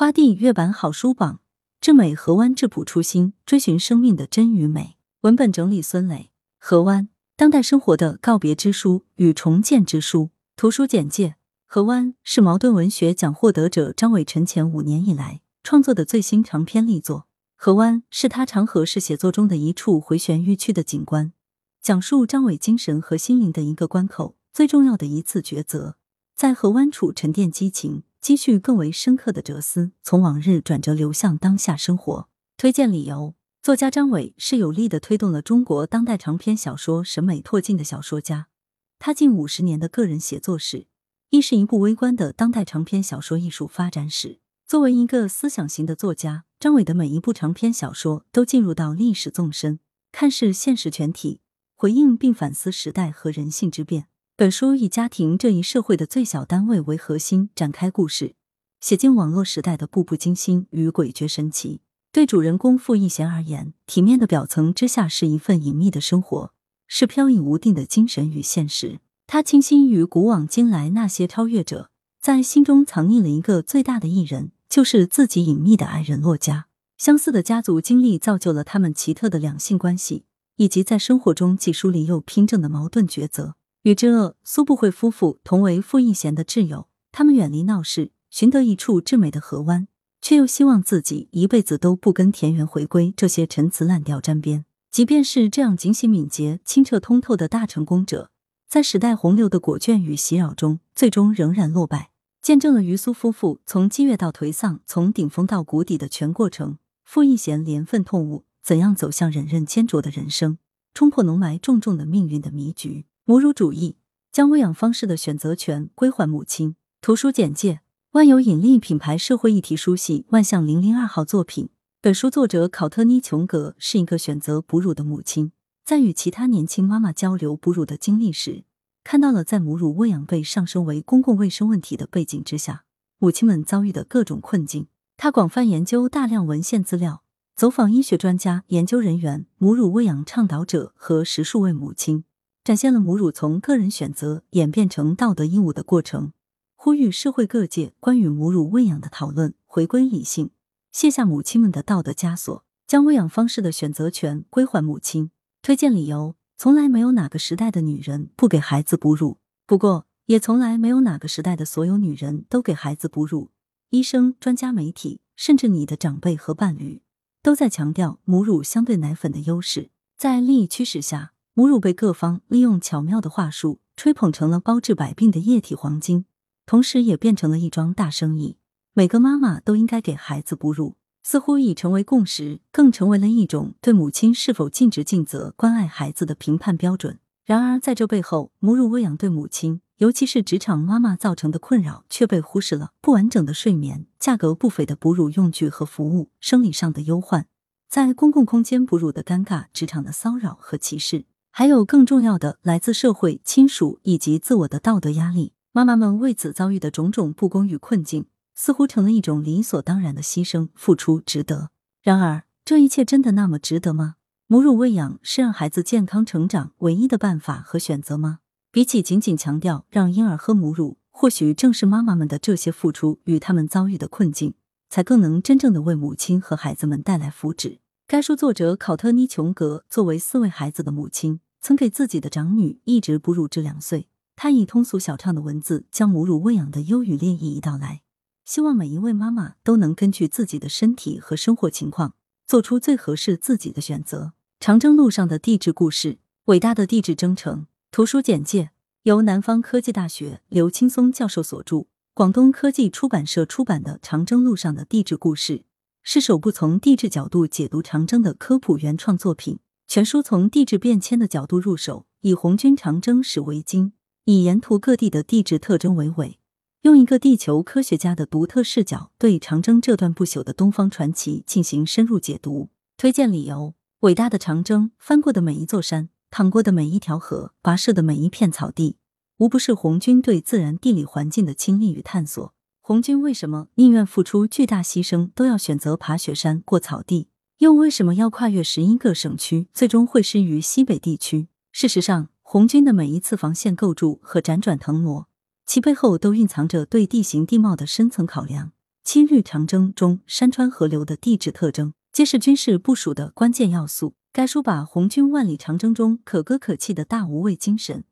花地月版好书榜，至美河湾质朴初心，追寻生命的真与美。文本整理孙磊。河湾，当代生活的告别之书与重建之书。图书简介：河湾是茅盾文学奖获得者张伟沉潜五年以来创作的最新长篇力作。河湾是他长河式写作中的一处回旋欲去的景观，讲述张伟精神和心灵的一个关口，最重要的一次抉择。在河湾处沉淀激情。积蓄更为深刻的哲思，从往日转折流向当下生活。推荐理由：作家张伟是有力的推动了中国当代长篇小说审美拓进的小说家。他近五十年的个人写作史，亦是一部微观的当代长篇小说艺术发展史。作为一个思想型的作家，张伟的每一部长篇小说都进入到历史纵深，看似现实全体，回应并反思时代和人性之变。本书以家庭这一社会的最小单位为核心展开故事，写尽网络时代的步步惊心与诡谲神奇。对主人公傅逸贤而言，体面的表层之下是一份隐秘的生活，是飘逸无定的精神与现实。他倾心于古往今来那些超越者，在心中藏匿了一个最大的艺人，就是自己隐秘的爱人洛嘉。相似的家族经历造就了他们奇特的两性关系，以及在生活中既疏离又拼正的矛盾抉择。与之恶苏不慧夫妇同为傅逸贤的挚友，他们远离闹市，寻得一处至美的河湾，却又希望自己一辈子都不跟田园回归这些陈词滥调沾边。即便是这样警醒敏捷、清澈通透的大成功者，在时代洪流的裹卷与袭扰中，最终仍然落败。见证了于苏夫妇从激越到颓丧，从顶峰到谷底的全过程。傅逸贤连愤痛悟，怎样走向忍刃煎灼的人生，冲破浓埋重重的命运的迷局。母乳主义将喂养方式的选择权归还母亲。图书简介：万有引力品牌社会议题书系万象零零二号作品。本书作者考特妮·琼格是一个选择哺乳的母亲，在与其他年轻妈妈交流哺乳的经历时，看到了在母乳喂养被上升为公共卫生问题的背景之下，母亲们遭遇的各种困境。他广泛研究大量文献资料，走访医学专家、研究人员、母乳喂养倡导者和十数位母亲。展现了母乳从个人选择演变成道德义务的过程，呼吁社会各界关于母乳喂养的讨论回归理性，卸下母亲们的道德枷锁，将喂养方式的选择权归还母亲。推荐理由：从来没有哪个时代的女人不给孩子哺乳，不过也从来没有哪个时代的所有女人都给孩子哺乳。医生、专家、媒体，甚至你的长辈和伴侣，都在强调母乳相对奶粉的优势。在利益驱使下。母乳被各方利用巧妙的话术吹捧成了包治百病的液体黄金，同时也变成了一桩大生意。每个妈妈都应该给孩子哺乳，似乎已成为共识，更成为了一种对母亲是否尽职尽责关爱孩子的评判标准。然而，在这背后，母乳喂养对母亲，尤其是职场妈妈造成的困扰却被忽视了：不完整的睡眠、价格不菲的哺乳用具和服务、生理上的忧患，在公共空间哺乳的尴尬、职场的骚扰和歧视。还有更重要的，来自社会、亲属以及自我的道德压力。妈妈们为此遭遇的种种不公与困境，似乎成了一种理所当然的牺牲，付出值得。然而，这一切真的那么值得吗？母乳喂养是让孩子健康成长唯一的办法和选择吗？比起仅仅强调让婴儿喝母乳，或许正是妈妈们的这些付出与他们遭遇的困境，才更能真正的为母亲和孩子们带来福祉。该书作者考特妮·琼格作为四位孩子的母亲，曾给自己的长女一直哺乳至两岁。她以通俗小畅的文字，将母乳喂养的优与劣一一道来，希望每一位妈妈都能根据自己的身体和生活情况，做出最合适自己的选择。长征路上的地质故事，伟大的地质征程。图书简介：由南方科技大学刘青松教授所著，广东科技出版社出版的《长征路上的地质故事》。是首部从地质角度解读长征的科普原创作品。全书从地质变迁的角度入手，以红军长征史为经，以沿途各地的地质特征为尾，用一个地球科学家的独特视角，对长征这段不朽的东方传奇进行深入解读。推荐理由：伟大的长征，翻过的每一座山，淌过的每一条河，跋涉的每一片草地，无不是红军对自然地理环境的亲历与探索。红军为什么宁愿付出巨大牺牲，都要选择爬雪山、过草地？又为什么要跨越十一个省区，最终会师于西北地区？事实上，红军的每一次防线构筑和辗转腾挪，其背后都蕴藏着对地形地貌的深层考量。七律长征中山川河流的地质特征，皆是军事部署的关键要素。该书把红军万里长征中可歌可泣的大无畏精神，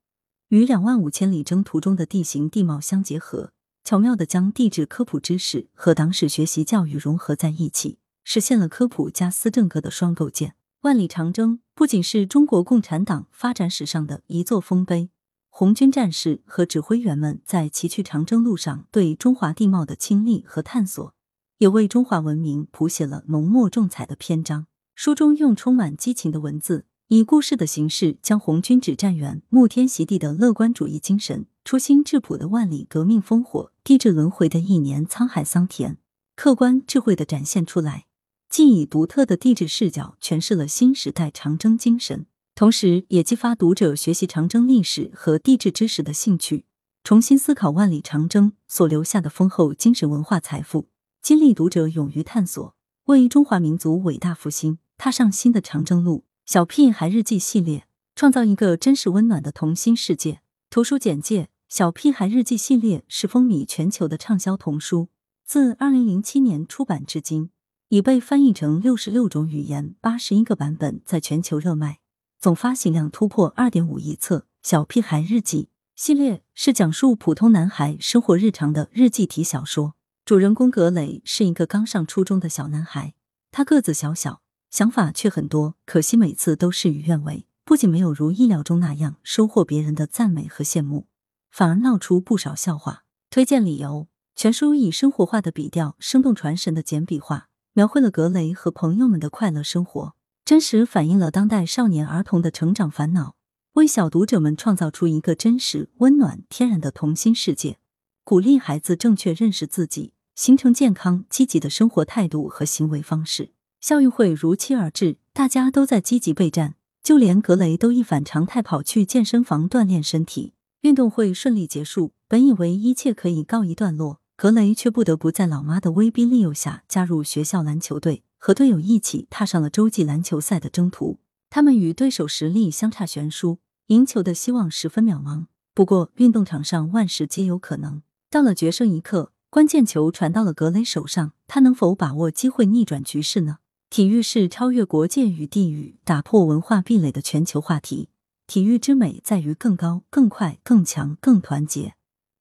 与两万五千里征途中的地形地貌相结合，巧妙的将地质科普知识和党史学习教育融合在一起，实现了科普加思政课的双构建。万里长征不仅是中国共产党发展史上的一座丰碑。红军战士和指挥员们在崎岖长征路上对中华地貌的亲历和探索，也为中华文明谱写了浓墨重彩的篇章。书中用充满激情的文字，以故事的形式，将红军指战员沐天席地的乐观主义精神、初心质朴的万里革命烽火、地质轮回的一年沧海桑田，客观智慧的展现出来，既以独特的地质视角诠释了新时代长征精神。同时，也激发读者学习长征历史和地质知识的兴趣，重新思考万里长征所留下的丰厚精神文化财富，激励读者勇于探索，为中华民族伟大复兴踏上新的长征路。小屁孩日记系列，创造一个真实温暖的童心世界。图书简介：《小屁孩日记》系列是风靡全球的畅销童书，自二零零七年出版至今，已被翻译成六十六种语言，八十一个版本，在全球热卖。总发行量突破二点五亿册，《小屁孩日记》系列是讲述普通男孩生活日常的日记体小说。主人公格雷是一个刚上初中的小男孩，他个子小小，想法却很多，可惜每次都事与愿违。不仅没有如意料中那样收获别人的赞美和羡慕，反而闹出不少笑话。推荐理由：全书以生活化的笔调，生动传神的简笔画，描绘了格雷和朋友们的快乐生活。真实反映了当代少年儿童的成长烦恼，为小读者们创造出一个真实、温暖、天然的童心世界，鼓励孩子正确认识自己，形成健康积极的生活态度和行为方式。校运会如期而至，大家都在积极备战，就连格雷都一反常态跑去健身房锻炼身体。运动会顺利结束，本以为一切可以告一段落，格雷却不得不在老妈的威逼利诱下加入学校篮球队。和队友一起踏上了洲际篮球赛的征途，他们与对手实力相差悬殊，赢球的希望十分渺茫。不过，运动场上万事皆有可能。到了决胜一刻，关键球传到了格雷手上，他能否把握机会逆转局势呢？体育是超越国界与地域、打破文化壁垒的全球话题。体育之美在于更高、更快、更强、更团结。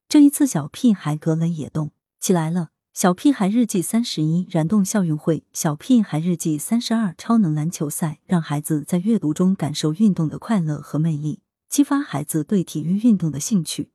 这一次，小屁孩格雷也动起来了。小屁孩日记三十一燃动校运会，小屁孩日记三十二超能篮球赛，让孩子在阅读中感受运动的快乐和魅力，激发孩子对体育运动的兴趣，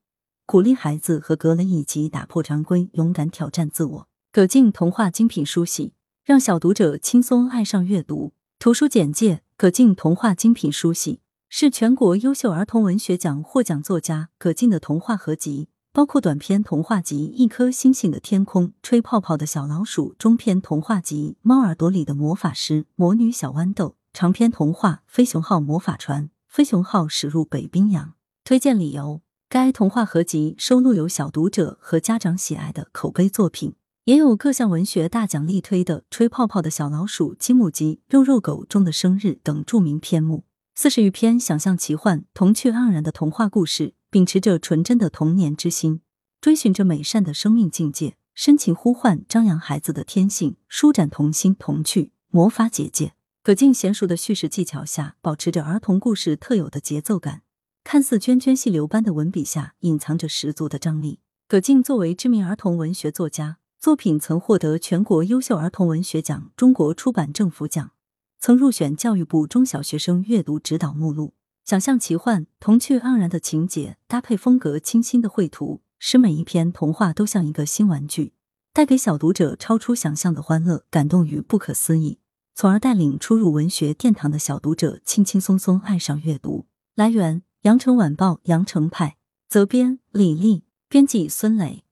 鼓励孩子和格雷一起打破常规，勇敢挑战自我。葛静童话精品书系，让小读者轻松爱上阅读。图书简介：葛静童话精品书系是全国优秀儿童文学奖获奖作家葛静的童话合集。包括短篇童话集《一颗星星的天空》、吹泡泡的小老鼠；中篇童话集《猫耳朵里的魔法师》、魔女小豌豆；长篇童话《飞熊号魔法船》、飞熊号驶入北冰洋。推荐理由：该童话合集收录有小读者和家长喜爱的口碑作品，也有各项文学大奖力推的《吹泡泡的小老鼠》、《积木鸡》、《肉肉狗中的生日》等著名篇目。四十余篇想象奇幻、童趣盎然的童话故事。秉持着纯真的童年之心，追寻着美善的生命境界，深情呼唤，张扬孩子的天性，舒展童心童趣。魔法姐姐葛静娴熟的叙事技巧下，保持着儿童故事特有的节奏感，看似涓涓细流般的文笔下，隐藏着十足的张力。葛静作为知名儿童文学作家，作品曾获得全国优秀儿童文学奖、中国出版政府奖，曾入选教育部中小学生阅读指导目录。想象奇幻、童趣盎然的情节，搭配风格清新的绘图，使每一篇童话都像一个新玩具，带给小读者超出想象的欢乐、感动与不可思议，从而带领初入文学殿堂的小读者轻轻松松爱上阅读。来源：羊城晚报羊城派，责编：李丽，编辑：孙磊。